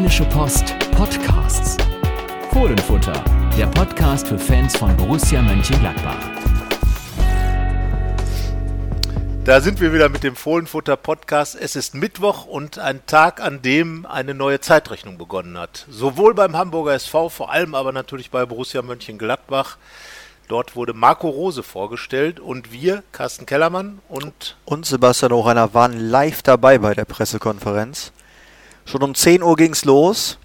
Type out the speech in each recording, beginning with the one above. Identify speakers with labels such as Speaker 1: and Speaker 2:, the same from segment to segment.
Speaker 1: Rheinische Post Podcasts. Fohlenfutter, der Podcast für Fans von Borussia Mönchengladbach.
Speaker 2: Da sind wir wieder mit dem Fohlenfutter Podcast. Es ist Mittwoch und ein Tag, an dem eine neue Zeitrechnung begonnen hat. Sowohl beim Hamburger SV, vor allem aber natürlich bei Borussia Mönchengladbach. Dort wurde Marco Rose vorgestellt und wir, Carsten Kellermann und,
Speaker 3: und Sebastian Oreiner, waren live dabei bei der Pressekonferenz. Schon um 10 Uhr ging es los,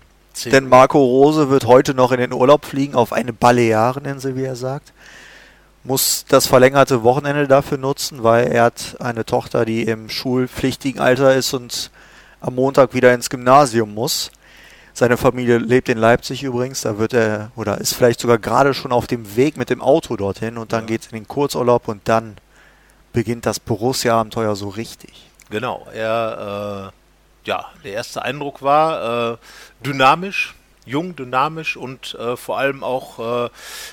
Speaker 3: denn Marco Rose wird heute noch in den Urlaub fliegen, auf eine Baleareninsel, wie er sagt. Muss das verlängerte Wochenende dafür nutzen, weil er hat eine Tochter, die im schulpflichtigen Alter ist und am Montag wieder ins Gymnasium muss. Seine Familie lebt in Leipzig übrigens, da wird er oder ist vielleicht sogar gerade schon auf dem Weg mit dem Auto dorthin und dann ja. geht es in den Kurzurlaub und dann beginnt das Borussia-Abenteuer so richtig.
Speaker 2: Genau, er, äh, ja, der erste Eindruck war äh, dynamisch, jung, dynamisch und äh, vor allem auch, äh,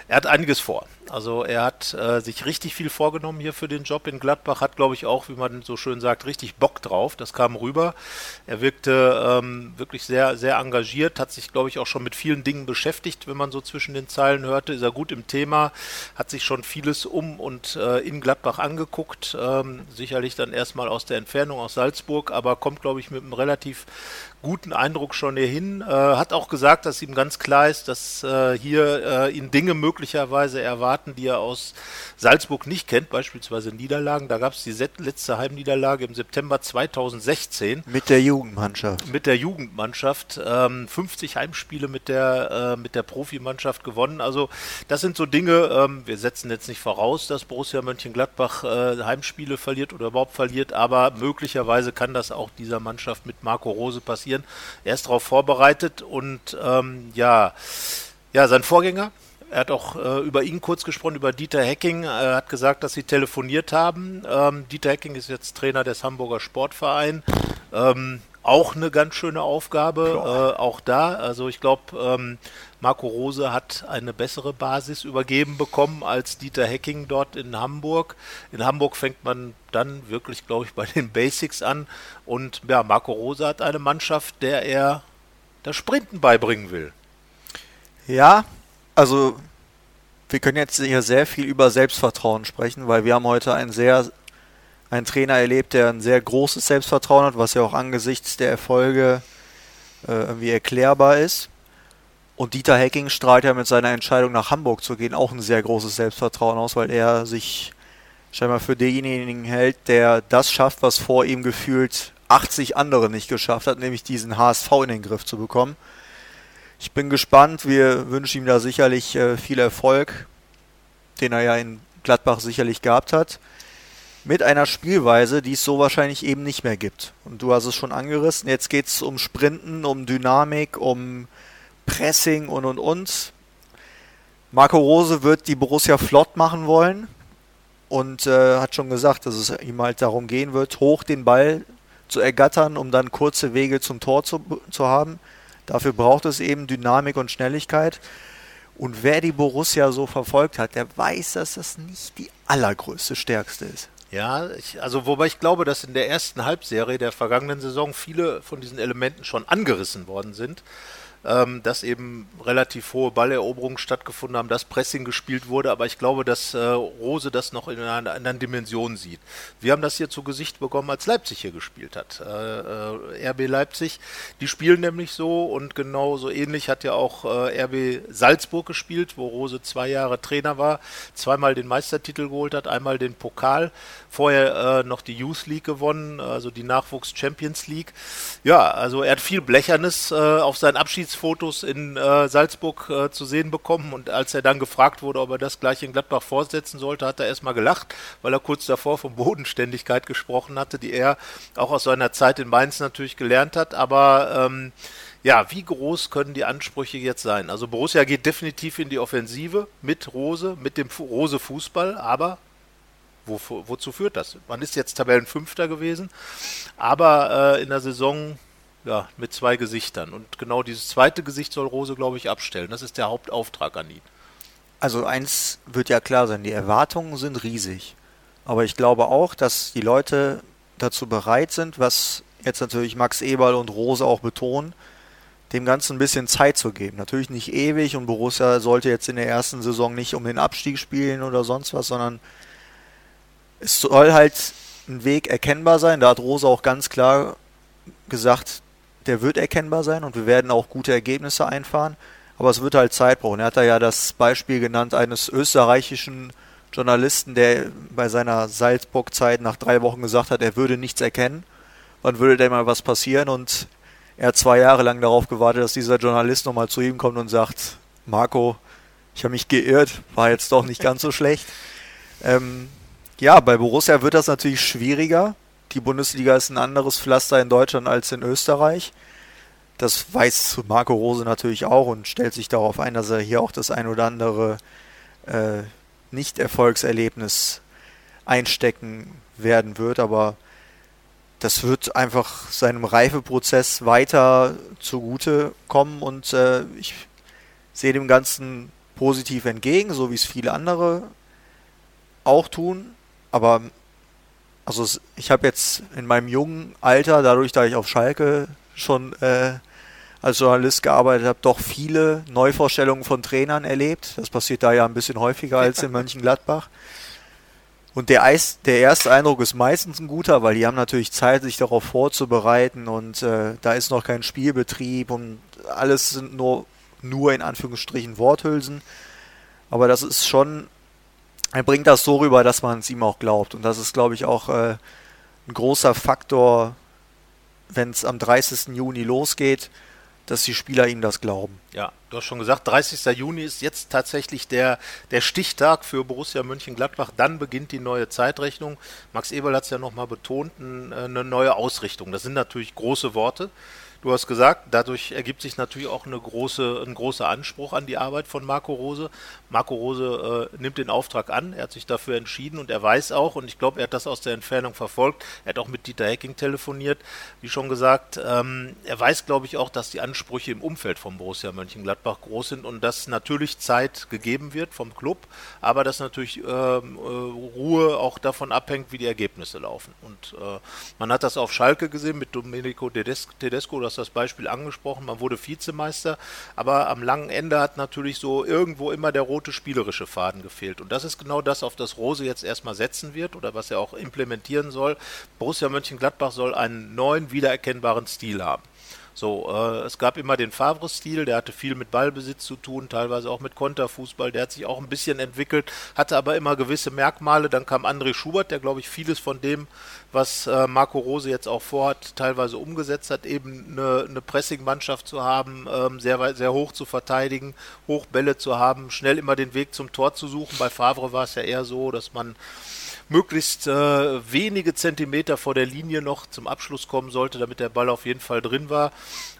Speaker 2: er hat einiges vor. Also er hat äh, sich richtig viel vorgenommen hier für den Job in Gladbach, hat glaube ich auch, wie man so schön sagt, richtig Bock drauf. Das kam rüber. Er wirkte ähm, wirklich sehr, sehr engagiert, hat sich glaube ich auch schon mit vielen Dingen beschäftigt, wenn man so zwischen den Zeilen hörte. Ist er gut im Thema, hat sich schon vieles um und äh, in Gladbach angeguckt. Ähm, sicherlich dann erstmal aus der Entfernung aus Salzburg, aber kommt glaube ich mit einem relativ guten Eindruck schon hierhin. Äh, hat auch gesagt, dass ihm ganz klar ist, dass äh, hier äh, ihn Dinge möglicherweise erwarten, die er aus Salzburg nicht kennt, beispielsweise Niederlagen. Da gab es die letzte Heimniederlage im September 2016.
Speaker 3: Mit der Jugendmannschaft.
Speaker 2: Mit der Jugendmannschaft. Ähm, 50 Heimspiele mit der, äh, mit der Profimannschaft gewonnen. Also das sind so Dinge, ähm, wir setzen jetzt nicht voraus, dass Borussia Mönchengladbach äh, Heimspiele verliert oder überhaupt verliert, aber möglicherweise kann das auch dieser Mannschaft mit Marco Rose passieren passieren. Er ist darauf vorbereitet und ähm, ja, ja, sein Vorgänger, er hat auch äh, über ihn kurz gesprochen, über Dieter Hecking. Er hat gesagt, dass sie telefoniert haben. Ähm, Dieter Hecking ist jetzt Trainer des Hamburger Sportvereins. Ähm, auch eine ganz schöne Aufgabe, äh, auch da. Also ich glaube, ähm, Marco Rose hat eine bessere Basis übergeben bekommen als Dieter Hecking dort in Hamburg. In Hamburg fängt man dann wirklich, glaube ich, bei den Basics an. Und ja, Marco Rose hat eine Mannschaft, der er das Sprinten beibringen will.
Speaker 3: Ja, also wir können jetzt hier sehr viel über Selbstvertrauen sprechen, weil wir haben heute einen sehr einen Trainer erlebt, der ein sehr großes Selbstvertrauen hat, was ja auch angesichts der Erfolge äh, irgendwie erklärbar ist. Und Dieter Hecking strahlt ja mit seiner Entscheidung nach Hamburg zu gehen auch ein sehr großes Selbstvertrauen aus, weil er sich scheinbar für denjenigen hält, der das schafft, was vor ihm gefühlt 80 andere nicht geschafft hat, nämlich diesen HSV in den Griff zu bekommen. Ich bin gespannt, wir wünschen ihm da sicherlich äh, viel Erfolg, den er ja in Gladbach sicherlich gehabt hat, mit einer Spielweise, die es so wahrscheinlich eben nicht mehr gibt. Und du hast es schon angerissen, jetzt geht es um Sprinten, um Dynamik, um Pressing und und und. Marco Rose wird die Borussia flott machen wollen und äh, hat schon gesagt, dass es ihm halt darum gehen wird, hoch den Ball zu ergattern, um dann kurze Wege zum Tor zu, zu haben. Dafür braucht es eben Dynamik und Schnelligkeit. Und wer die Borussia so verfolgt hat, der weiß, dass das nicht die allergrößte Stärkste ist.
Speaker 2: Ja, ich, also wobei ich glaube, dass in der ersten Halbserie der vergangenen Saison viele von diesen Elementen schon angerissen worden sind ähm, dass eben relativ hohe Balleroberungen stattgefunden haben, dass Pressing gespielt wurde, aber ich glaube, dass äh, Rose das noch in einer anderen Dimension sieht. Wir haben das hier zu Gesicht bekommen, als Leipzig hier gespielt hat. Äh, äh, RB Leipzig, die spielen nämlich so und genau so ähnlich hat ja auch äh, RB Salzburg gespielt, wo Rose zwei Jahre Trainer war, zweimal den Meistertitel geholt hat, einmal den Pokal, vorher äh, noch die Youth League gewonnen, also die Nachwuchs Champions League. Ja, also er hat viel Blechernes äh, auf seinen Abschieds Abschiedsfotos in äh, Salzburg äh, zu sehen bekommen und als er dann gefragt wurde, ob er das gleich in Gladbach fortsetzen sollte, hat er erstmal gelacht, weil er kurz davor von Bodenständigkeit gesprochen hatte, die er auch aus seiner Zeit in Mainz natürlich gelernt hat, aber ähm, ja, wie groß können die Ansprüche jetzt sein? Also Borussia geht definitiv in die Offensive mit Rose, mit dem Rose Fußball, aber wo, wozu führt das? Man ist jetzt Tabellenfünfter gewesen, aber äh, in der Saison ja, mit zwei Gesichtern. Und genau dieses zweite Gesicht soll Rose, glaube ich, abstellen. Das ist der Hauptauftrag an ihn.
Speaker 3: Also eins wird ja klar sein, die Erwartungen sind riesig. Aber ich glaube auch, dass die Leute dazu bereit sind, was jetzt natürlich Max Eberl und Rose auch betonen, dem Ganzen ein bisschen Zeit zu geben. Natürlich nicht ewig und Borussia sollte jetzt in der ersten Saison nicht um den Abstieg spielen oder sonst was, sondern es soll halt ein Weg erkennbar sein. Da hat Rose auch ganz klar gesagt, der wird erkennbar sein und wir werden auch gute Ergebnisse einfahren. Aber es wird halt Zeit brauchen. Er hat da ja das Beispiel genannt eines österreichischen Journalisten, der bei seiner Salzburg-Zeit nach drei Wochen gesagt hat, er würde nichts erkennen. Wann würde denn mal was passieren? Und er hat zwei Jahre lang darauf gewartet, dass dieser Journalist nochmal zu ihm kommt und sagt, Marco, ich habe mich geirrt, war jetzt doch nicht ganz so schlecht. Ähm, ja, bei Borussia wird das natürlich schwieriger. Die Bundesliga ist ein anderes Pflaster in Deutschland als in Österreich. Das weiß Marco Rose natürlich auch und stellt sich darauf ein, dass er hier auch das ein oder andere äh, Nicht-Erfolgserlebnis einstecken werden wird. Aber das wird einfach seinem Reifeprozess weiter zugute kommen und äh, ich sehe dem Ganzen positiv entgegen, so wie es viele andere auch tun. Aber also ich habe jetzt in meinem jungen Alter, dadurch, da ich auf Schalke schon äh, als Journalist gearbeitet habe, doch viele Neuvorstellungen von Trainern erlebt. Das passiert da ja ein bisschen häufiger als in Mönchengladbach. Und der, Eis, der erste Eindruck ist meistens ein guter, weil die haben natürlich Zeit, sich darauf vorzubereiten und äh, da ist noch kein Spielbetrieb und alles sind nur, nur in Anführungsstrichen Worthülsen. Aber das ist schon er bringt das so rüber, dass man es ihm auch glaubt. Und das ist, glaube ich, auch äh, ein großer Faktor, wenn es am 30. Juni losgeht, dass die Spieler ihm das glauben.
Speaker 2: Ja, du hast schon gesagt, 30. Juni ist jetzt tatsächlich der, der Stichtag für Borussia Mönchengladbach. Dann beginnt die neue Zeitrechnung. Max Eberl hat es ja nochmal betont, eine neue Ausrichtung. Das sind natürlich große Worte. Du hast gesagt, dadurch ergibt sich natürlich auch eine große, ein großer Anspruch an die Arbeit von Marco Rose. Marco Rose äh, nimmt den Auftrag an, er hat sich dafür entschieden und er weiß auch, und ich glaube, er hat das aus der Entfernung verfolgt, er hat auch mit Dieter Hecking telefoniert, wie schon gesagt, ähm, er weiß, glaube ich, auch, dass die Ansprüche im Umfeld von Borussia Mönchengladbach groß sind und dass natürlich Zeit gegeben wird vom Club, aber dass natürlich ähm, äh, Ruhe auch davon abhängt, wie die Ergebnisse laufen. Und äh, man hat das auf Schalke gesehen mit Domenico Tedesco, das hast das Beispiel angesprochen, man wurde Vizemeister, aber am langen Ende hat natürlich so irgendwo immer der rote spielerische Faden gefehlt. Und das ist genau das, auf das Rose jetzt erstmal setzen wird oder was er auch implementieren soll. Borussia Mönchengladbach soll einen neuen, wiedererkennbaren Stil haben. So, äh, es gab immer den Favre-Stil, der hatte viel mit Ballbesitz zu tun, teilweise auch mit Konterfußball, der hat sich auch ein bisschen entwickelt, hatte aber immer gewisse Merkmale. Dann kam André Schubert, der, glaube ich, vieles von dem, was äh, Marco Rose jetzt auch vorhat, teilweise umgesetzt hat, eben eine, eine Pressing-Mannschaft zu haben, ähm, sehr, sehr hoch zu verteidigen, Hochbälle zu haben, schnell immer den Weg zum Tor zu suchen. Bei Favre war es ja eher so, dass man möglichst äh, wenige Zentimeter vor der Linie noch zum Abschluss kommen sollte, damit der Ball auf jeden Fall drin war.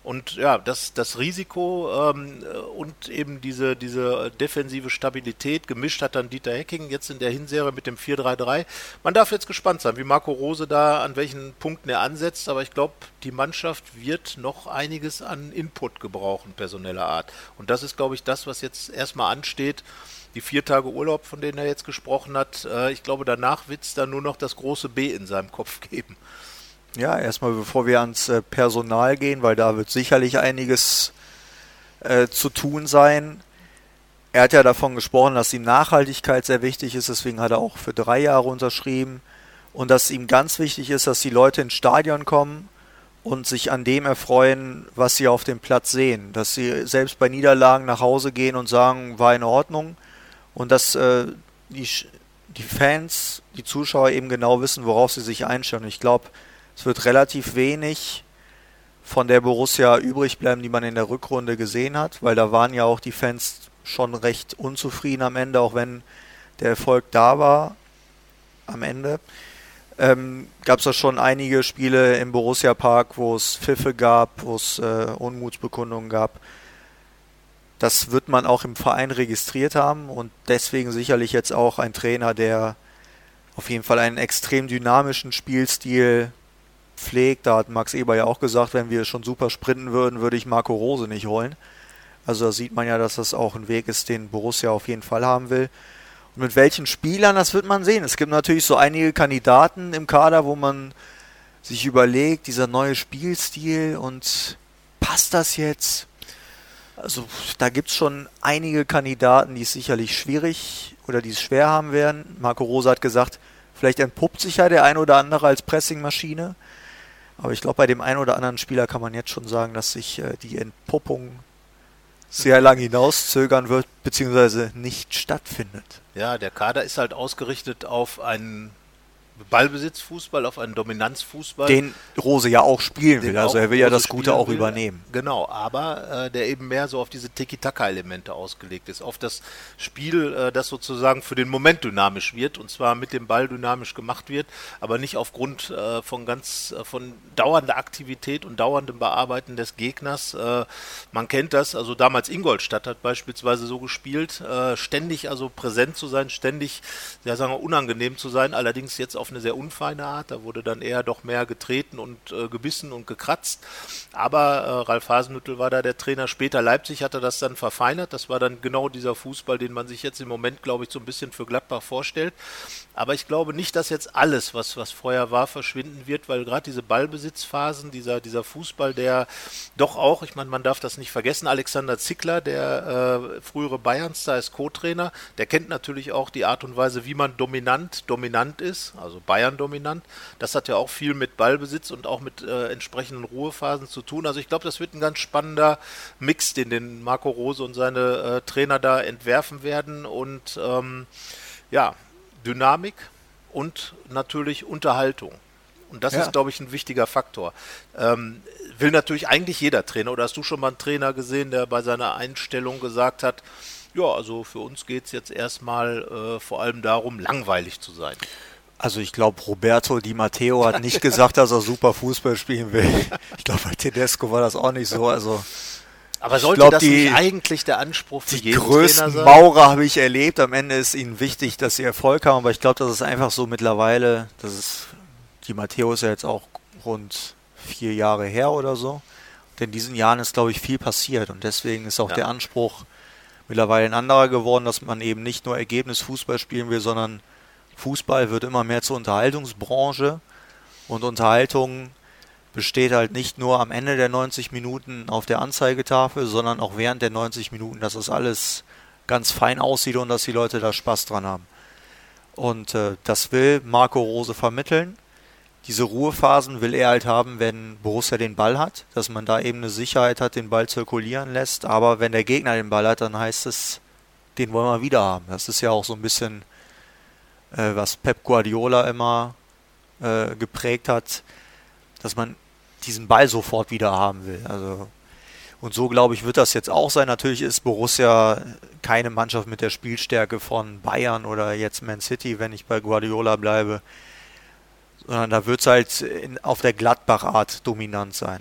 Speaker 2: Und ja, das, das Risiko ähm, und eben diese, diese defensive Stabilität gemischt hat dann Dieter Hecking jetzt in der Hinserie mit dem 4-3-3. Man darf jetzt gespannt sein, wie Marco Rose da an welchen Punkten er ansetzt, aber ich glaube, die Mannschaft wird noch einiges an Input gebrauchen, personeller Art. Und das ist, glaube ich, das, was jetzt erstmal ansteht die vier Tage Urlaub, von denen er jetzt gesprochen hat, äh, ich glaube, danach wird es dann nur noch das große B in seinem Kopf geben.
Speaker 3: Ja, erstmal bevor wir ans äh, Personal gehen, weil da wird sicherlich einiges äh, zu tun sein. Er hat ja davon gesprochen, dass ihm Nachhaltigkeit sehr wichtig ist, deswegen hat er auch für drei Jahre unterschrieben. Und dass ihm ganz wichtig ist, dass die Leute ins Stadion kommen und sich an dem erfreuen, was sie auf dem Platz sehen. Dass sie selbst bei Niederlagen nach Hause gehen und sagen, war in Ordnung und dass äh, die, die Fans, die Zuschauer eben genau wissen, worauf sie sich einstellen. Ich glaube, es wird relativ wenig von der Borussia übrig bleiben, die man in der Rückrunde gesehen hat, weil da waren ja auch die Fans schon recht unzufrieden am Ende, auch wenn der Erfolg da war am Ende. Ähm, gab es da schon einige Spiele im Borussia Park, wo es Pfiffe gab, wo es äh, Unmutsbekundungen gab. Das wird man auch im Verein registriert haben und deswegen sicherlich jetzt auch ein Trainer, der auf jeden Fall einen extrem dynamischen Spielstil pflegt. Da hat Max Eber ja auch gesagt, wenn wir schon super sprinten würden, würde ich Marco Rose nicht holen. Also da sieht man ja, dass das auch ein Weg ist, den Borussia auf jeden Fall haben will. Und mit welchen Spielern, das wird man sehen. Es gibt natürlich so einige Kandidaten im Kader, wo man sich überlegt, dieser neue Spielstil und passt das jetzt? Also da gibt es schon einige Kandidaten, die es sicherlich schwierig oder die es schwer haben werden. Marco Rosa hat gesagt, vielleicht entpuppt sich ja der ein oder andere als Pressingmaschine. Aber ich glaube, bei dem einen oder anderen Spieler kann man jetzt schon sagen, dass sich äh, die Entpuppung sehr lang hinauszögern wird, beziehungsweise nicht stattfindet.
Speaker 2: Ja, der Kader ist halt ausgerichtet auf einen Ballbesitzfußball, auf einen Dominanzfußball.
Speaker 3: Den Rose ja auch spielen will, also er will ja das Gute auch will. übernehmen.
Speaker 2: Genau, aber äh, der eben mehr so auf diese Tiki-Taka-Elemente ausgelegt ist, auf das Spiel, äh, das sozusagen für den Moment dynamisch wird und zwar mit dem Ball dynamisch gemacht wird, aber nicht aufgrund äh, von ganz äh, von dauernder Aktivität und dauerndem Bearbeiten des Gegners. Äh, man kennt das, also damals Ingolstadt hat beispielsweise so gespielt, äh, ständig also präsent zu sein, ständig, ja sagen wir, unangenehm zu sein, allerdings jetzt auf eine sehr unfeine Art. Da wurde dann eher doch mehr getreten und äh, gebissen und gekratzt. Aber äh, Ralf Hasenhüttel war da der Trainer. Später Leipzig hatte das dann verfeinert. Das war dann genau dieser Fußball, den man sich jetzt im Moment, glaube ich, so ein bisschen für Gladbach vorstellt. Aber ich glaube nicht, dass jetzt alles, was, was vorher war, verschwinden wird, weil gerade diese Ballbesitzphasen, dieser, dieser Fußball, der doch auch, ich meine, man darf das nicht vergessen, Alexander Zickler, der äh, frühere Bayernstar ist Co-Trainer, der kennt natürlich auch die Art und Weise, wie man dominant, dominant ist, also Bayern dominant. Das hat ja auch viel mit Ballbesitz und auch mit äh, entsprechenden Ruhephasen zu tun. Also ich glaube, das wird ein ganz spannender Mix, den den Marco Rose und seine äh, Trainer da entwerfen werden und ähm, ja, Dynamik und natürlich Unterhaltung. Und das ja. ist, glaube ich, ein wichtiger Faktor. Ähm, will natürlich eigentlich jeder Trainer. Oder hast du schon mal einen Trainer gesehen, der bei seiner Einstellung gesagt hat, ja, also für uns geht es jetzt erstmal äh, vor allem darum, langweilig zu sein.
Speaker 3: Also ich glaube, Roberto Di Matteo hat nicht gesagt, dass er super Fußball spielen will. Ich glaube, bei Tedesco war das auch nicht so. Also
Speaker 2: aber sollte glaub, das die, nicht eigentlich der Anspruch für
Speaker 3: die jeden größten Trainer sein? Maurer habe ich erlebt. Am Ende ist ihnen wichtig, dass sie Erfolg haben, aber ich glaube, das ist einfach so mittlerweile, das ist, die Matteo ist ja jetzt auch rund vier Jahre her oder so. Und in diesen Jahren ist, glaube ich, viel passiert und deswegen ist auch ja. der Anspruch mittlerweile ein anderer geworden, dass man eben nicht nur Ergebnisfußball spielen will, sondern Fußball wird immer mehr zur Unterhaltungsbranche und Unterhaltung besteht halt nicht nur am Ende der 90 Minuten auf der Anzeigetafel, sondern auch während der 90 Minuten, dass das alles ganz fein aussieht und dass die Leute da Spaß dran haben. Und äh, das will Marco Rose vermitteln. Diese Ruhephasen will er halt haben, wenn Borussia den Ball hat, dass man da eben eine Sicherheit hat, den Ball zirkulieren lässt. Aber wenn der Gegner den Ball hat, dann heißt es, den wollen wir wieder haben. Das ist ja auch so ein bisschen, äh, was Pep Guardiola immer äh, geprägt hat, dass man diesen Ball sofort wieder haben will. Also und so glaube ich wird das jetzt auch sein. Natürlich ist Borussia keine Mannschaft mit der Spielstärke von Bayern oder jetzt Man City, wenn ich bei Guardiola bleibe, sondern da wird es halt in, auf der Gladbach-Art dominant sein.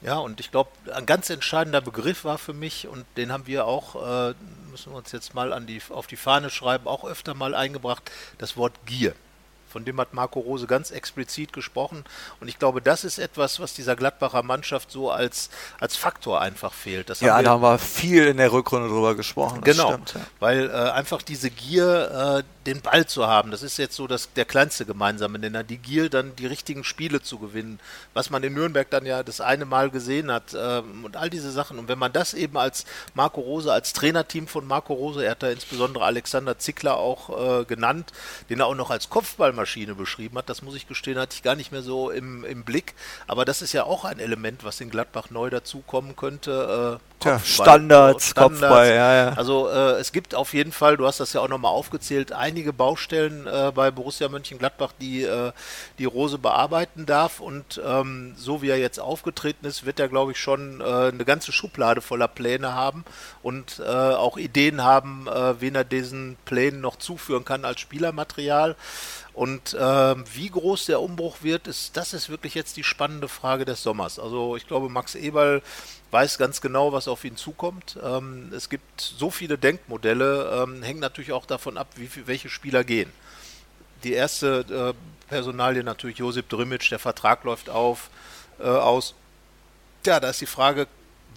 Speaker 2: Ja, und ich glaube, ein ganz entscheidender Begriff war für mich, und den haben wir auch, äh, müssen wir uns jetzt mal an die, auf die Fahne schreiben, auch öfter mal eingebracht, das Wort Gier. Von dem hat Marco Rose ganz explizit gesprochen. Und ich glaube, das ist etwas, was dieser Gladbacher Mannschaft so als, als Faktor einfach fehlt.
Speaker 3: Das ja, haben da haben wir viel in der Rückrunde drüber gesprochen.
Speaker 2: genau, stimmt, ja. weil äh, einfach diese Gier, äh, den Ball zu haben, das ist jetzt so das, der kleinste gemeinsame Nenner. Die Gier, dann die richtigen Spiele zu gewinnen, was man in Nürnberg dann ja das eine Mal gesehen hat ähm, und all diese Sachen. Und wenn man das eben als Marco Rose, als Trainerteam von Marco Rose, er hat da insbesondere Alexander Zickler auch äh, genannt, den er auch noch als Kopfballmann Schreibmaschine beschrieben hat. Das muss ich gestehen, hatte ich gar nicht mehr so im, im Blick. Aber das ist ja auch ein Element, was in Gladbach neu dazukommen könnte.
Speaker 3: Äh, Tja, Standards, Standards, Kopfball, ja, ja.
Speaker 2: Also äh, es gibt auf jeden Fall, du hast das ja auch nochmal aufgezählt, einige Baustellen äh, bei Borussia Mönchengladbach, die äh, die Rose bearbeiten darf. Und ähm, so wie er jetzt aufgetreten ist, wird er, glaube ich, schon äh, eine ganze Schublade voller Pläne haben und äh, auch Ideen haben, äh, wen er diesen Plänen noch zuführen kann als Spielermaterial. Und ähm, wie groß der Umbruch wird, ist, das ist wirklich jetzt die spannende Frage des Sommers. Also ich glaube, Max Eberl weiß ganz genau, was auf ihn zukommt. Ähm, es gibt so viele Denkmodelle, ähm, hängt natürlich auch davon ab, wie welche Spieler gehen. Die erste äh, Personalie natürlich Josip Drimic, der Vertrag läuft auf, äh, aus. Ja, da ist die Frage,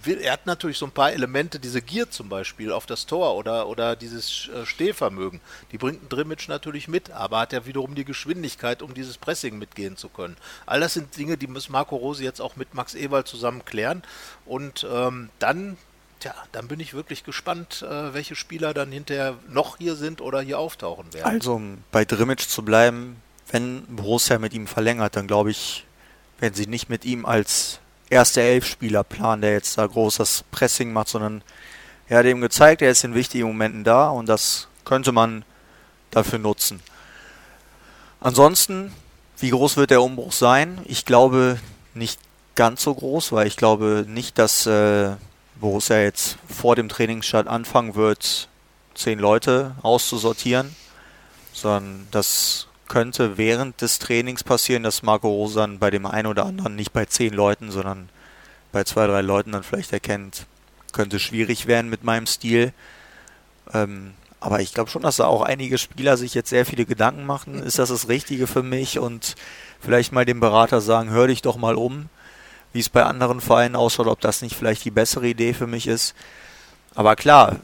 Speaker 2: will, er hat natürlich so ein paar Elemente, diese Gier zum Beispiel auf das Tor oder, oder dieses äh, Stehvermögen, die bringt ein Drimmitsch natürlich mit, aber hat ja wiederum die Geschwindigkeit, um dieses Pressing mitgehen zu können. All das sind Dinge, die muss Marco Rose jetzt auch mit Max Ewald zusammen klären und ähm, dann Tja, dann bin ich wirklich gespannt, äh, welche Spieler dann hinterher noch hier sind oder hier auftauchen werden.
Speaker 3: Also, um bei Drimmitsch zu bleiben, wenn Borussia mit ihm verlängert, dann glaube ich, werden sie nicht mit ihm als erste Elf-Spieler planen, der jetzt da großes Pressing macht, sondern er hat eben gezeigt, er ist in wichtigen Momenten da und das könnte man dafür nutzen. Ansonsten, wie groß wird der Umbruch sein? Ich glaube nicht ganz so groß, weil ich glaube nicht, dass äh, Borussia jetzt vor dem Trainingsstart anfangen wird, zehn Leute auszusortieren, sondern das könnte während des Trainings passieren, dass Marco Rose dann bei dem einen oder anderen nicht bei zehn Leuten, sondern bei zwei, drei Leuten dann vielleicht erkennt, könnte schwierig werden mit meinem Stil. Ähm, aber ich glaube schon, dass da auch einige Spieler sich jetzt sehr viele Gedanken machen. Ist das das Richtige für mich? Und vielleicht mal dem Berater sagen, hör dich doch mal um, wie es bei anderen Vereinen ausschaut, ob das nicht vielleicht die bessere Idee für mich ist. Aber klar,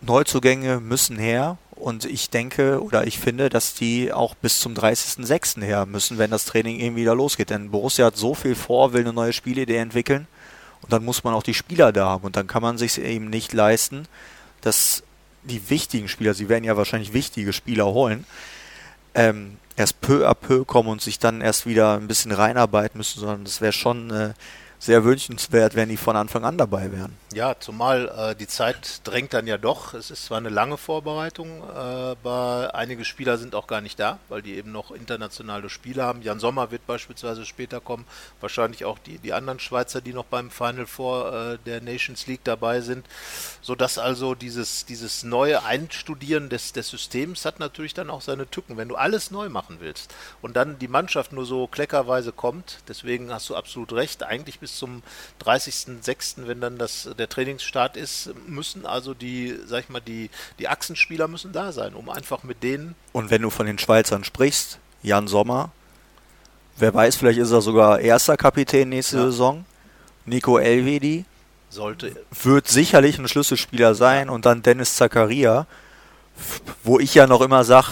Speaker 3: Neuzugänge müssen her und ich denke oder ich finde, dass die auch bis zum 30.06. her müssen, wenn das Training eben wieder losgeht. Denn Borussia hat so viel vor, will eine neue Spielidee entwickeln. Und dann muss man auch die Spieler da haben. Und dann kann man sich eben nicht leisten, dass die wichtigen Spieler, sie werden ja wahrscheinlich wichtige Spieler holen, ähm, erst peu à peu kommen und sich dann erst wieder ein bisschen reinarbeiten müssen, sondern das wäre schon äh, sehr wünschenswert, wenn die von Anfang an dabei wären.
Speaker 2: Ja, zumal äh, die Zeit drängt dann ja doch. Es ist zwar eine lange Vorbereitung, äh, aber einige Spieler sind auch gar nicht da, weil die eben noch internationale Spiele haben. Jan Sommer wird beispielsweise später kommen, wahrscheinlich auch die, die anderen Schweizer, die noch beim Final Four äh, der Nations League dabei sind, sodass also dieses, dieses neue Einstudieren des, des Systems hat natürlich dann auch seine Tücken. Wenn du alles neu machen willst und dann die Mannschaft nur so kleckerweise kommt, deswegen hast du absolut recht, eigentlich bist bis zum 30.06., wenn dann das, der Trainingsstart ist, müssen also die, sag ich mal, die, die Achsenspieler müssen da sein, um einfach mit denen.
Speaker 3: Und wenn du von den Schweizern sprichst, Jan Sommer, wer weiß, vielleicht ist er sogar erster Kapitän nächste ja. Saison. Nico Elvedi
Speaker 2: sollte
Speaker 3: wird sicherlich ein Schlüsselspieler sein und dann Dennis Zakaria, wo ich ja noch immer sage,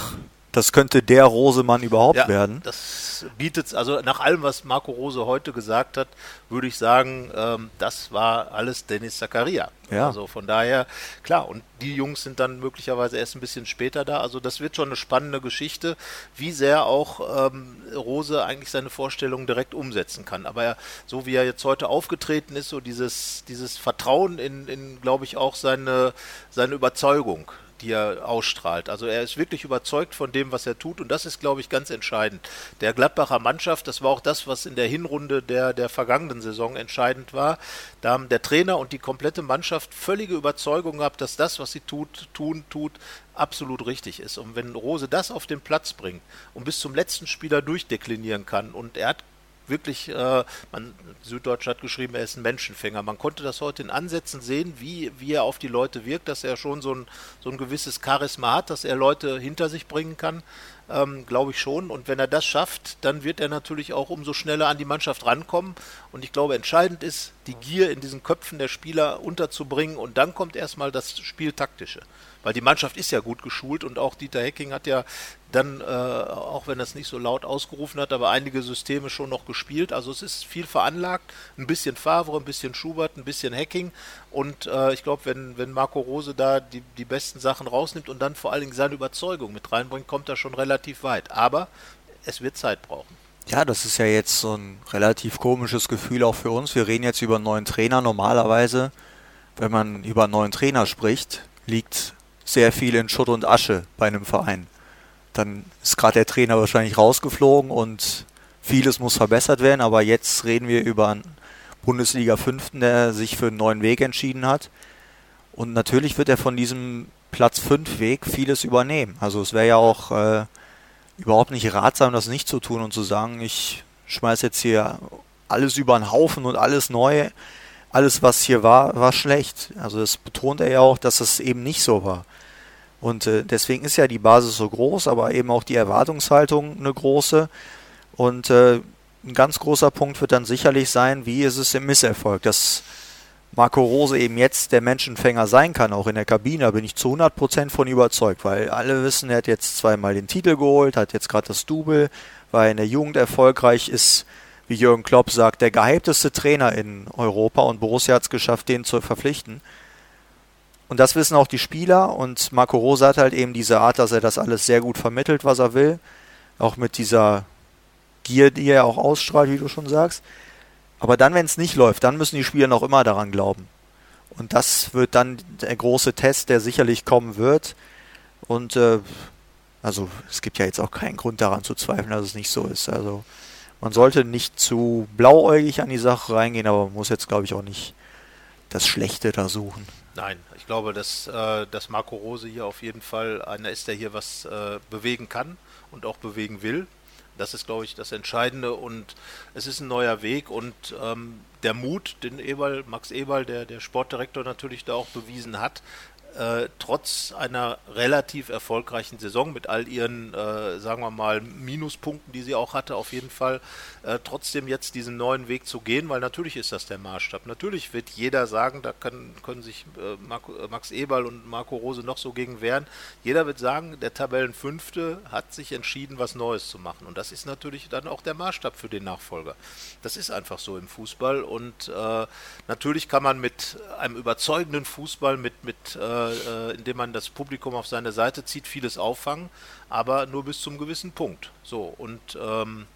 Speaker 3: das könnte der Rosemann überhaupt ja, werden.
Speaker 2: Das bietet, also nach allem, was Marco Rose heute gesagt hat, würde ich sagen, ähm, das war alles Dennis Zakaria. Ja. Also von daher, klar, und die Jungs sind dann möglicherweise erst ein bisschen später da. Also das wird schon eine spannende Geschichte, wie sehr auch ähm, Rose eigentlich seine Vorstellungen direkt umsetzen kann. Aber er, so wie er jetzt heute aufgetreten ist, so dieses, dieses Vertrauen in, in glaube ich, auch seine, seine Überzeugung die er ausstrahlt. Also er ist wirklich überzeugt von dem, was er tut und das ist, glaube ich, ganz entscheidend. Der Gladbacher Mannschaft, das war auch das, was in der Hinrunde der, der vergangenen Saison entscheidend war. Da haben der Trainer und die komplette Mannschaft völlige Überzeugung gehabt, dass das, was sie tut, tun, tut, absolut richtig ist. Und wenn Rose das auf den Platz bringt und bis zum letzten Spieler durchdeklinieren kann und er hat wirklich, äh, man, Süddeutsche hat geschrieben, er ist ein Menschenfänger. Man konnte das heute in Ansätzen sehen, wie, wie er auf die Leute wirkt, dass er schon so ein, so ein gewisses Charisma hat, dass er Leute hinter sich bringen kann. Ähm, Glaube ich schon. Und wenn er das schafft, dann wird er natürlich auch umso schneller an die Mannschaft rankommen. Und ich glaube, entscheidend ist, die Gier in diesen Köpfen der Spieler unterzubringen. Und dann kommt erstmal das Spieltaktische weil die Mannschaft ist ja gut geschult und auch Dieter Hecking hat ja dann, äh, auch wenn er es nicht so laut ausgerufen hat, aber einige Systeme schon noch gespielt. Also es ist viel veranlagt, ein bisschen Favre, ein bisschen Schubert, ein bisschen Hacking und äh, ich glaube, wenn, wenn Marco Rose da die, die besten Sachen rausnimmt und dann vor allen Dingen seine Überzeugung mit reinbringt, kommt er schon relativ weit. Aber es wird Zeit brauchen.
Speaker 3: Ja, das ist ja jetzt so ein relativ komisches Gefühl auch für uns. Wir reden jetzt über einen neuen Trainer. Normalerweise, wenn man über einen neuen Trainer spricht, liegt sehr viel in Schutt und Asche bei einem Verein. Dann ist gerade der Trainer wahrscheinlich rausgeflogen und vieles muss verbessert werden, aber jetzt reden wir über einen Bundesliga Fünften, der sich für einen neuen Weg entschieden hat. Und natürlich wird er von diesem Platz 5 Weg vieles übernehmen. Also es wäre ja auch äh, überhaupt nicht ratsam, das nicht zu tun und zu sagen, ich schmeiße jetzt hier alles über den Haufen und alles neu alles, was hier war, war schlecht. Also das betont er ja auch, dass es eben nicht so war. Und äh, deswegen ist ja die Basis so groß, aber eben auch die Erwartungshaltung eine große. Und äh, ein ganz großer Punkt wird dann sicherlich sein, wie ist es im Misserfolg, dass Marco Rose eben jetzt der Menschenfänger sein kann, auch in der Kabine, da bin ich zu 100% von überzeugt, weil alle wissen, er hat jetzt zweimal den Titel geholt, hat jetzt gerade das Double, war in der Jugend erfolgreich, ist, wie Jürgen Klopp sagt, der gehypteste Trainer in Europa und Borussia hat es geschafft, den zu verpflichten. Und das wissen auch die Spieler und Marco Rose hat halt eben diese Art, dass er das alles sehr gut vermittelt, was er will. Auch mit dieser Gier, die er auch ausstrahlt, wie du schon sagst. Aber dann, wenn es nicht läuft, dann müssen die Spieler noch immer daran glauben. Und das wird dann der große Test, der sicherlich kommen wird. Und äh, also es gibt ja jetzt auch keinen Grund daran zu zweifeln, dass es nicht so ist. Also man sollte nicht zu blauäugig an die Sache reingehen, aber man muss jetzt, glaube ich, auch nicht das Schlechte da suchen.
Speaker 2: Nein, ich glaube, dass, äh, dass Marco Rose hier auf jeden Fall einer ist, der hier was äh, bewegen kann und auch bewegen will. Das ist, glaube ich, das Entscheidende. Und es ist ein neuer Weg. Und ähm, der Mut, den Eberl, Max Eberl, der, der Sportdirektor natürlich da auch bewiesen hat, äh, trotz einer relativ erfolgreichen Saison mit all ihren, äh, sagen wir mal, Minuspunkten, die sie auch hatte, auf jeden Fall äh, trotzdem jetzt diesen neuen Weg zu gehen, weil natürlich ist das der Maßstab. Natürlich wird jeder sagen, da können, können sich äh, Marco, äh, Max Eberl und Marco Rose noch so gegen wehren. Jeder wird sagen, der Tabellenfünfte hat sich entschieden, was Neues zu machen. Und das ist natürlich dann auch der Maßstab für den Nachfolger. Das ist einfach so im Fußball und natürlich kann man mit einem überzeugenden Fußball, mit, mit äh, indem man das Publikum auf seine Seite zieht, vieles auffangen, aber nur bis zum gewissen Punkt. So, und ähm,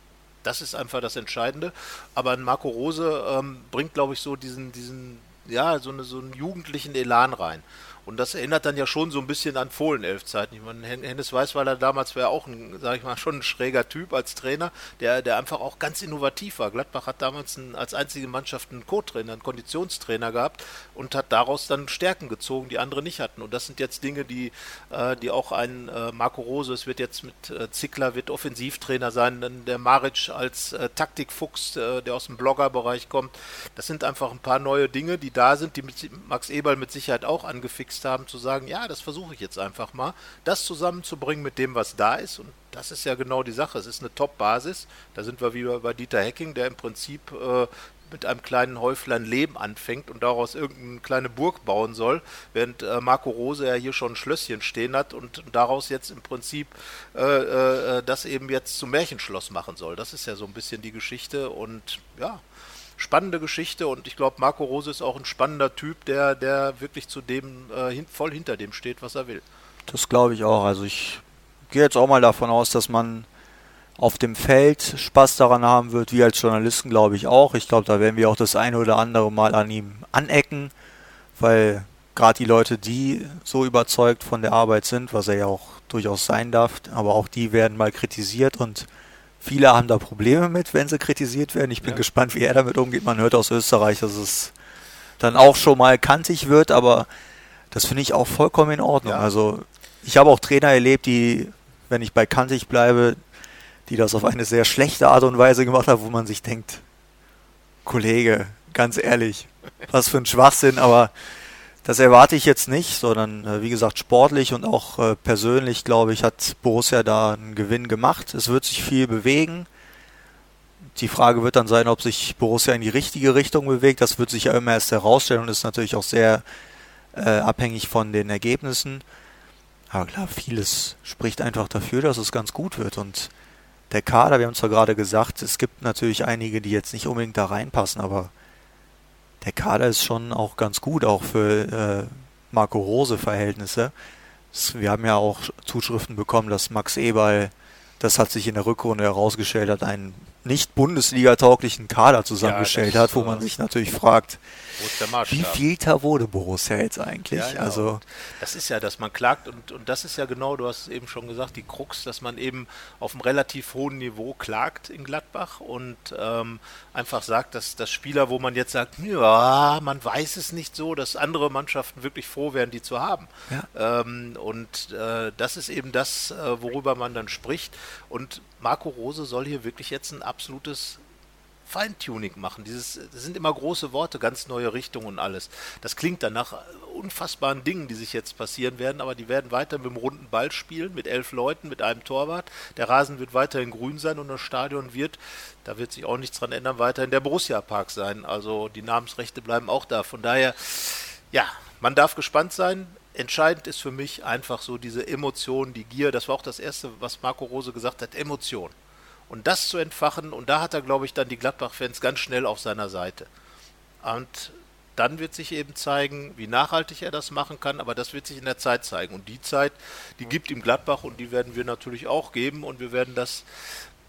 Speaker 2: das ist einfach das Entscheidende. Aber Marco Rose ähm, bringt, glaube ich, so diesen, diesen, ja, so, eine, so einen jugendlichen Elan rein. Und das erinnert dann ja schon so ein bisschen an Fohlenelf-Zeiten. Ich meine, Hennes Weißweiler damals war auch ein, sag ich mal, schon ein schräger Typ als Trainer, der, der einfach auch ganz innovativ war. Gladbach hat damals einen, als einzige Mannschaft einen Co-Trainer, einen Konditionstrainer gehabt und hat daraus dann Stärken gezogen, die andere nicht hatten. Und das sind jetzt Dinge, die, äh, die auch ein äh, Marco Rose, es wird jetzt mit äh, Zickler, wird Offensivtrainer sein, dann der Maric als Taktikfuchs, der aus dem Bloggerbereich kommt. Das sind einfach ein paar neue Dinge, die da sind, die Max Eberl mit Sicherheit auch angefixt Angst haben zu sagen, ja, das versuche ich jetzt einfach mal, das zusammenzubringen mit dem, was da ist. Und das ist ja genau die Sache. Es ist eine Top-Basis. Da sind wir wieder bei Dieter Hecking, der im Prinzip äh, mit einem kleinen Häuflein Leben anfängt und daraus irgendeine kleine Burg bauen soll, während äh, Marco Rose ja hier schon ein Schlösschen stehen hat und daraus jetzt im Prinzip äh, äh, das eben jetzt zum Märchenschloss machen soll. Das ist ja so ein bisschen die Geschichte und ja, spannende Geschichte und ich glaube, Marco Rose ist auch ein spannender Typ, der, der wirklich zu dem äh, hin, voll hinter dem steht, was er will.
Speaker 3: Das glaube ich auch. Also ich gehe jetzt auch mal davon aus, dass man auf dem Feld Spaß daran haben wird, wie als Journalisten glaube ich auch. Ich glaube, da werden wir auch das eine oder andere Mal an ihm anecken, weil gerade die Leute, die so überzeugt von der Arbeit sind, was er ja auch durchaus sein darf, aber auch die werden mal kritisiert und Viele haben da Probleme mit, wenn sie kritisiert werden. Ich bin ja. gespannt, wie er damit umgeht. Man hört aus Österreich, dass es dann auch schon mal kantig wird, aber das finde ich auch vollkommen in Ordnung. Ja. Also ich habe auch Trainer erlebt, die, wenn ich bei kantig bleibe, die das auf eine sehr schlechte Art und Weise gemacht haben, wo man sich denkt, Kollege, ganz ehrlich, was für ein Schwachsinn, aber das erwarte ich jetzt nicht, sondern äh, wie gesagt, sportlich und auch äh, persönlich, glaube ich, hat Borussia da einen Gewinn gemacht. Es wird sich viel bewegen. Die Frage wird dann sein, ob sich Borussia in die richtige Richtung bewegt. Das wird sich ja immer erst herausstellen und ist natürlich auch sehr äh, abhängig von den Ergebnissen. Aber klar, vieles spricht einfach dafür, dass es ganz gut wird. Und der Kader, wir haben zwar gerade gesagt, es gibt natürlich einige, die jetzt nicht unbedingt da reinpassen, aber der Kader ist schon auch ganz gut, auch für äh, Marco Rose Verhältnisse. Wir haben ja auch Zuschriften bekommen, dass Max Eberl, das hat sich in der Rückrunde herausgestellt, hat einen nicht Bundesliga-tauglichen Kader zusammengestellt ja, hat, wo man sich natürlich fragt, wie viel da wurde Borussia jetzt eigentlich? Ja, ja, also
Speaker 2: das ist ja, dass man klagt und, und das ist ja genau, du hast es eben schon gesagt, die Krux, dass man eben auf einem relativ hohen Niveau klagt in Gladbach und ähm, einfach sagt, dass das Spieler, wo man jetzt sagt, ja, man weiß es nicht so, dass andere Mannschaften wirklich froh wären, die zu haben. Ähm, und äh, das ist eben das, äh, worüber man dann spricht. Und Marco Rose soll hier wirklich jetzt ein absolutes Feintuning machen. Dieses, das sind immer große Worte, ganz neue Richtungen und alles. Das klingt dann nach unfassbaren Dingen, die sich jetzt passieren werden, aber die werden weiter mit dem runden Ball spielen, mit elf Leuten, mit einem Torwart. Der Rasen wird weiterhin grün sein und das Stadion wird, da wird sich auch nichts dran ändern, weiterhin der Borussia Park sein. Also die Namensrechte bleiben auch da. Von daher, ja, man darf gespannt sein entscheidend ist für mich einfach so diese Emotion, die Gier. Das war auch das Erste, was Marco Rose gesagt hat, Emotion. Und das zu entfachen, und da hat er, glaube ich, dann die Gladbach-Fans ganz schnell auf seiner Seite. Und dann wird sich eben zeigen, wie nachhaltig er das machen kann, aber das wird sich in der Zeit zeigen. Und die Zeit, die gibt ihm Gladbach und die werden wir natürlich auch geben und wir werden das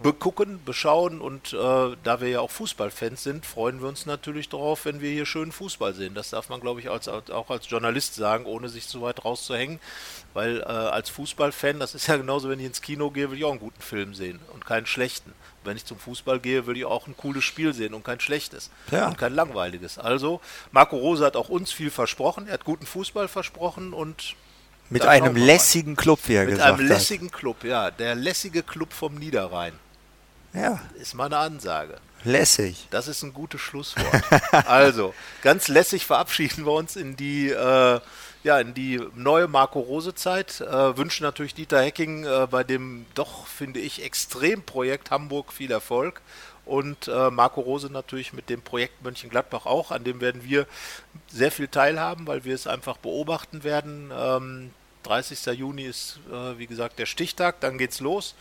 Speaker 2: begucken, beschauen und äh, da wir ja auch Fußballfans sind, freuen wir uns natürlich darauf, wenn wir hier schönen Fußball sehen. Das darf man, glaube ich, als, auch als Journalist sagen, ohne sich zu weit rauszuhängen, weil äh, als Fußballfan, das ist ja genauso, wenn ich ins Kino gehe, will ich auch einen guten Film sehen und keinen schlechten. Wenn ich zum Fußball gehe, will ich auch ein cooles Spiel sehen und kein schlechtes ja. und kein langweiliges. Also, Marco Rose hat auch uns viel versprochen, er hat guten Fußball versprochen und
Speaker 3: mit einem lässigen Club, wie er
Speaker 2: Mit
Speaker 3: gesagt hat.
Speaker 2: Mit einem lässigen Club, ja. Der lässige Club vom Niederrhein.
Speaker 3: Ja.
Speaker 2: Ist meine Ansage.
Speaker 3: Lässig.
Speaker 2: Das ist ein gutes Schlusswort. also, ganz lässig verabschieden wir uns in die, äh, ja, in die neue Marco Rose Zeit. Äh, wünschen natürlich Dieter Hecking äh, bei dem doch, finde ich, Extremprojekt Hamburg viel Erfolg. Und äh, Marco Rose natürlich mit dem Projekt Mönchengladbach auch, an dem werden wir sehr viel teilhaben, weil wir es einfach beobachten werden. Ähm, 30. Juni ist, äh, wie gesagt, der Stichtag, dann geht's los.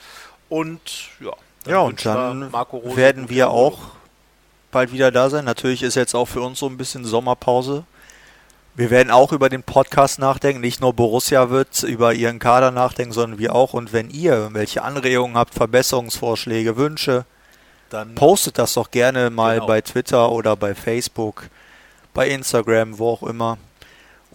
Speaker 2: Und ja,
Speaker 3: dann ja, und dann werden wir auch bald wieder da sein. Natürlich ist jetzt auch für uns so ein bisschen Sommerpause. Wir werden auch über den Podcast nachdenken. Nicht nur Borussia wird über ihren Kader nachdenken, sondern wir auch. Und wenn ihr welche Anregungen habt, Verbesserungsvorschläge, Wünsche, dann postet das doch gerne mal genau. bei Twitter oder bei Facebook, bei Instagram, wo auch immer.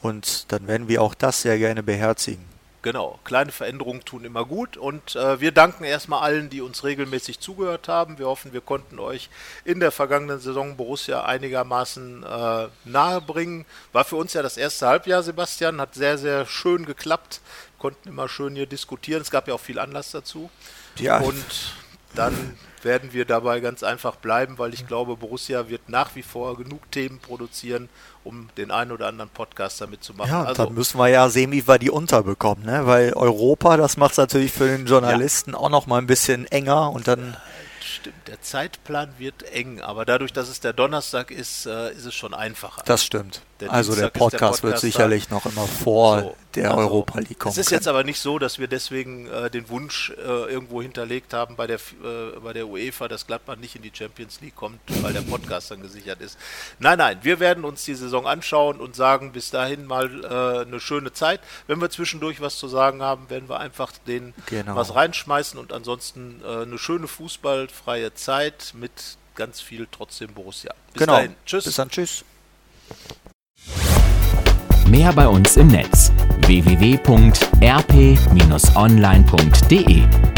Speaker 3: Und dann werden wir auch das sehr gerne beherzigen.
Speaker 2: Genau, kleine Veränderungen tun immer gut und äh, wir danken erstmal allen, die uns regelmäßig zugehört haben. Wir hoffen, wir konnten euch in der vergangenen Saison Borussia einigermaßen äh, nahebringen. War für uns ja das erste Halbjahr, Sebastian, hat sehr, sehr schön geklappt. Konnten immer schön hier diskutieren. Es gab ja auch viel Anlass dazu. Ja. Und dann werden wir dabei ganz einfach bleiben, weil ich glaube, Borussia wird nach wie vor genug Themen produzieren, um den einen oder anderen Podcast damit zu machen.
Speaker 3: Ja, also, dann müssen wir ja sehen, wie wir die unterbekommen, ne? Weil Europa, das macht es natürlich für den Journalisten ja. auch noch mal ein bisschen enger und dann
Speaker 2: stimmt. Der Zeitplan wird eng, aber dadurch, dass es der Donnerstag ist, äh, ist es schon einfacher.
Speaker 3: Das stimmt. Der also der Podcast, der Podcast, wird sicherlich noch immer vor so, der also, Europa League kommen.
Speaker 2: Es ist können. jetzt aber nicht so, dass wir deswegen äh, den Wunsch äh, irgendwo hinterlegt haben bei der, äh, bei der UEFA, dass Gladbach nicht in die Champions League kommt, weil der Podcast dann gesichert ist. Nein, nein, wir werden uns die Saison anschauen und sagen, bis dahin mal äh, eine schöne Zeit. Wenn wir zwischendurch was zu sagen haben, werden wir einfach den genau. was reinschmeißen und ansonsten äh, eine schöne fußballfreie Zeit mit ganz viel trotzdem Borussia.
Speaker 3: Bis genau. dahin. Tschüss. Bis dann. Tschüss.
Speaker 1: Mehr bei uns im Netz www.rp-online.de